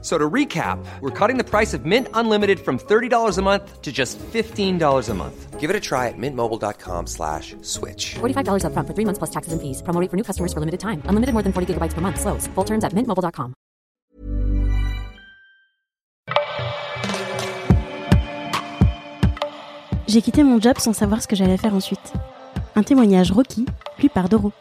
So to recap, we're cutting the price of Mint Unlimited from $30 a month to just $15 a month. Give it a try at mintmobile.com slash switch. $45 upfront for three months plus taxes and fees. Promo rate for new customers for limited time. Unlimited more than 40 gigabytes per month. Slows. Full terms at mintmobile.com. J'ai quitté mon job sans savoir ce que j'allais faire ensuite. Un témoignage Rocky, lu par Doro.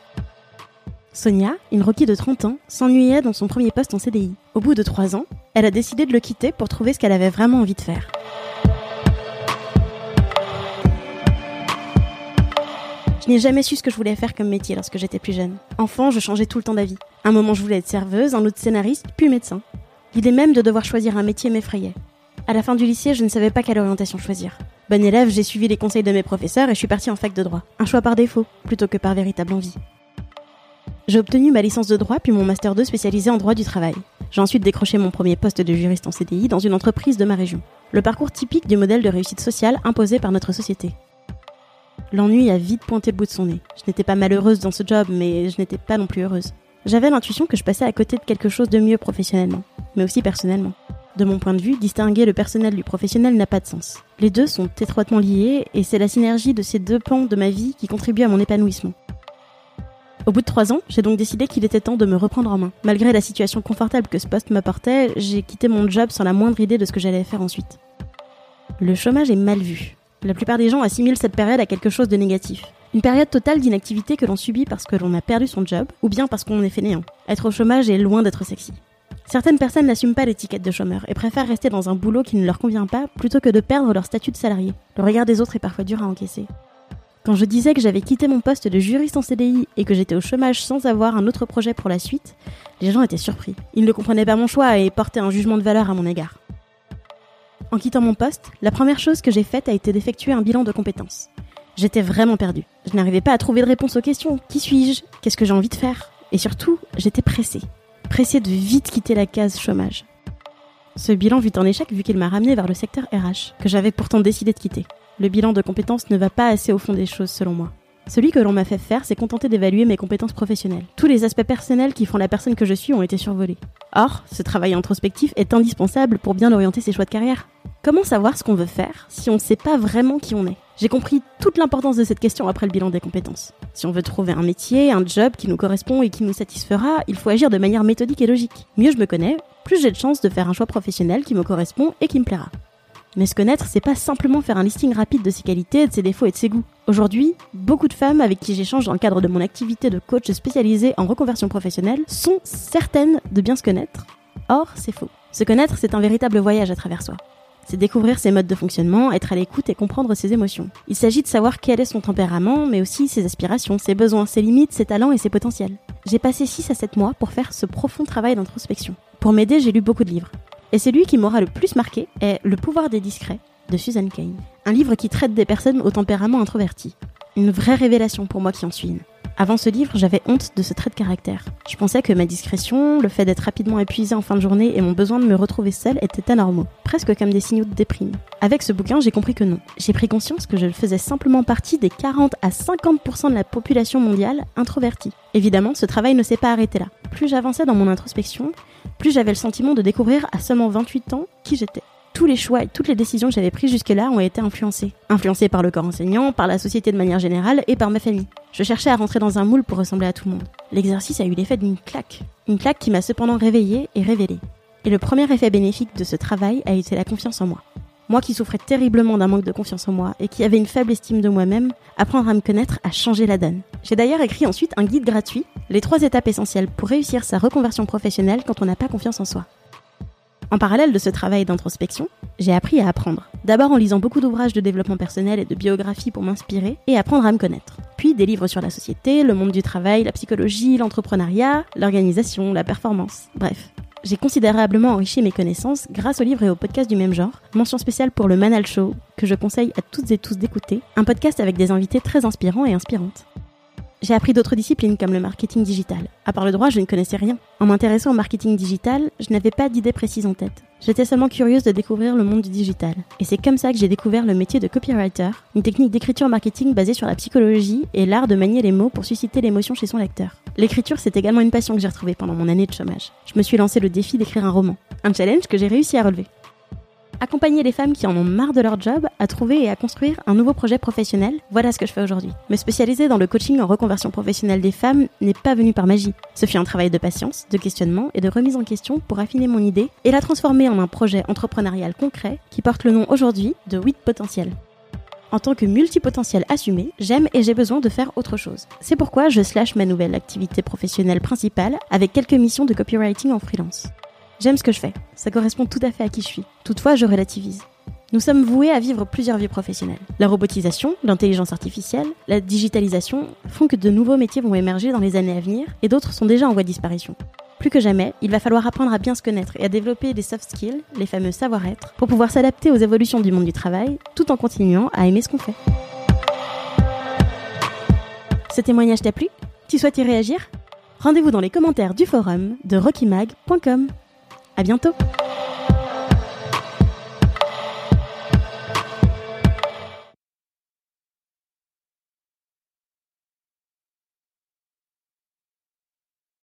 Sonia, une Rocky de 30 ans, s'ennuyait dans son premier poste en CDI. Au bout de 3 ans, elle a décidé de le quitter pour trouver ce qu'elle avait vraiment envie de faire. Je n'ai jamais su ce que je voulais faire comme métier lorsque j'étais plus jeune. Enfant, je changeais tout le temps d'avis. Un moment, je voulais être serveuse, un autre scénariste, puis médecin. L'idée même de devoir choisir un métier m'effrayait. À la fin du lycée, je ne savais pas quelle orientation choisir. Bonne élève, j'ai suivi les conseils de mes professeurs et je suis partie en fac de droit. Un choix par défaut, plutôt que par véritable envie. J'ai obtenu ma licence de droit puis mon master 2 spécialisé en droit du travail. J'ai ensuite décroché mon premier poste de juriste en CDI dans une entreprise de ma région. Le parcours typique du modèle de réussite sociale imposé par notre société. L'ennui a vite pointé le bout de son nez. Je n'étais pas malheureuse dans ce job, mais je n'étais pas non plus heureuse. J'avais l'intuition que je passais à côté de quelque chose de mieux professionnellement, mais aussi personnellement. De mon point de vue, distinguer le personnel du professionnel n'a pas de sens. Les deux sont étroitement liés et c'est la synergie de ces deux pans de ma vie qui contribue à mon épanouissement. Au bout de trois ans, j'ai donc décidé qu'il était temps de me reprendre en main. Malgré la situation confortable que ce poste m'apportait, j'ai quitté mon job sans la moindre idée de ce que j'allais faire ensuite. Le chômage est mal vu. La plupart des gens assimilent cette période à quelque chose de négatif. Une période totale d'inactivité que l'on subit parce que l'on a perdu son job ou bien parce qu'on est fainéant. Être au chômage est loin d'être sexy. Certaines personnes n'assument pas l'étiquette de chômeur et préfèrent rester dans un boulot qui ne leur convient pas plutôt que de perdre leur statut de salarié. Le regard des autres est parfois dur à encaisser. Quand je disais que j'avais quitté mon poste de juriste en CDI et que j'étais au chômage sans avoir un autre projet pour la suite, les gens étaient surpris. Ils ne comprenaient pas mon choix et portaient un jugement de valeur à mon égard. En quittant mon poste, la première chose que j'ai faite a été d'effectuer un bilan de compétences. J'étais vraiment perdue. Je n'arrivais pas à trouver de réponse aux questions. Qui suis-je? Qu'est-ce que j'ai envie de faire? Et surtout, j'étais pressée. Pressée de vite quitter la case chômage. Ce bilan fut un échec vu qu'il m'a ramené vers le secteur RH, que j'avais pourtant décidé de quitter. Le bilan de compétences ne va pas assez au fond des choses selon moi. Celui que l'on m'a fait faire, c'est contenter d'évaluer mes compétences professionnelles. Tous les aspects personnels qui font la personne que je suis ont été survolés. Or, ce travail introspectif est indispensable pour bien orienter ses choix de carrière. Comment savoir ce qu'on veut faire si on ne sait pas vraiment qui on est? J'ai compris toute l'importance de cette question après le bilan des compétences. Si on veut trouver un métier, un job qui nous correspond et qui nous satisfera, il faut agir de manière méthodique et logique. Mieux je me connais, plus j'ai de chances de faire un choix professionnel qui me correspond et qui me plaira. Mais se connaître, c'est pas simplement faire un listing rapide de ses qualités, de ses défauts et de ses goûts. Aujourd'hui, beaucoup de femmes avec qui j'échange dans le cadre de mon activité de coach spécialisé en reconversion professionnelle sont certaines de bien se connaître. Or, c'est faux. Se connaître, c'est un véritable voyage à travers soi. C'est découvrir ses modes de fonctionnement, être à l'écoute et comprendre ses émotions. Il s'agit de savoir quel est son tempérament, mais aussi ses aspirations, ses besoins, ses limites, ses talents et ses potentiels. J'ai passé 6 à 7 mois pour faire ce profond travail d'introspection. Pour m'aider, j'ai lu beaucoup de livres. Et celui qui m'aura le plus marqué est Le pouvoir des discrets de Susan Cain. Un livre qui traite des personnes au tempérament introverti. Une vraie révélation pour moi qui en suis une. Avant ce livre, j'avais honte de ce trait de caractère. Je pensais que ma discrétion, le fait d'être rapidement épuisée en fin de journée et mon besoin de me retrouver seule étaient anormaux, presque comme des signaux de déprime. Avec ce bouquin, j'ai compris que non. J'ai pris conscience que je faisais simplement partie des 40 à 50% de la population mondiale introvertie. Évidemment, ce travail ne s'est pas arrêté là. Plus j'avançais dans mon introspection, plus j'avais le sentiment de découvrir à seulement 28 ans qui j'étais tous les choix et toutes les décisions que j'avais prises jusque-là ont été influencées. Influencées par le corps enseignant, par la société de manière générale et par ma famille. Je cherchais à rentrer dans un moule pour ressembler à tout le monde. L'exercice a eu l'effet d'une claque. Une claque qui m'a cependant réveillée et révélée. Et le premier effet bénéfique de ce travail a été la confiance en moi. Moi qui souffrais terriblement d'un manque de confiance en moi et qui avait une faible estime de moi-même, apprendre à me connaître a changé la donne. J'ai d'ailleurs écrit ensuite un guide gratuit, les trois étapes essentielles pour réussir sa reconversion professionnelle quand on n'a pas confiance en soi. En parallèle de ce travail d'introspection, j'ai appris à apprendre. D'abord en lisant beaucoup d'ouvrages de développement personnel et de biographie pour m'inspirer et apprendre à me connaître. Puis des livres sur la société, le monde du travail, la psychologie, l'entrepreneuriat, l'organisation, la performance. Bref, j'ai considérablement enrichi mes connaissances grâce aux livres et aux podcasts du même genre. Mention spéciale pour le Manal Show, que je conseille à toutes et tous d'écouter, un podcast avec des invités très inspirants et inspirantes. J'ai appris d'autres disciplines comme le marketing digital. À part le droit, je ne connaissais rien. En m'intéressant au marketing digital, je n'avais pas d'idée précise en tête. J'étais seulement curieuse de découvrir le monde du digital. Et c'est comme ça que j'ai découvert le métier de copywriter, une technique d'écriture marketing basée sur la psychologie et l'art de manier les mots pour susciter l'émotion chez son lecteur. L'écriture, c'est également une passion que j'ai retrouvée pendant mon année de chômage. Je me suis lancé le défi d'écrire un roman. Un challenge que j'ai réussi à relever accompagner les femmes qui en ont marre de leur job à trouver et à construire un nouveau projet professionnel, voilà ce que je fais aujourd'hui. Me spécialiser dans le coaching en reconversion professionnelle des femmes n'est pas venu par magie. Ce fut un travail de patience, de questionnement et de remise en question pour affiner mon idée et la transformer en un projet entrepreneurial concret qui porte le nom aujourd'hui de 8 potentiels. En tant que multipotentiel assumé, j'aime et j'ai besoin de faire autre chose. C'est pourquoi je slash ma nouvelle activité professionnelle principale avec quelques missions de copywriting en freelance. J'aime ce que je fais, ça correspond tout à fait à qui je suis. Toutefois, je relativise. Nous sommes voués à vivre plusieurs vies professionnelles. La robotisation, l'intelligence artificielle, la digitalisation font que de nouveaux métiers vont émerger dans les années à venir et d'autres sont déjà en voie de disparition. Plus que jamais, il va falloir apprendre à bien se connaître et à développer des soft skills, les fameux savoir-être, pour pouvoir s'adapter aux évolutions du monde du travail tout en continuant à aimer ce qu'on fait. Ce témoignage t'a plu? Tu souhaites y réagir? Rendez-vous dans les commentaires du forum de rockymag.com. À bientôt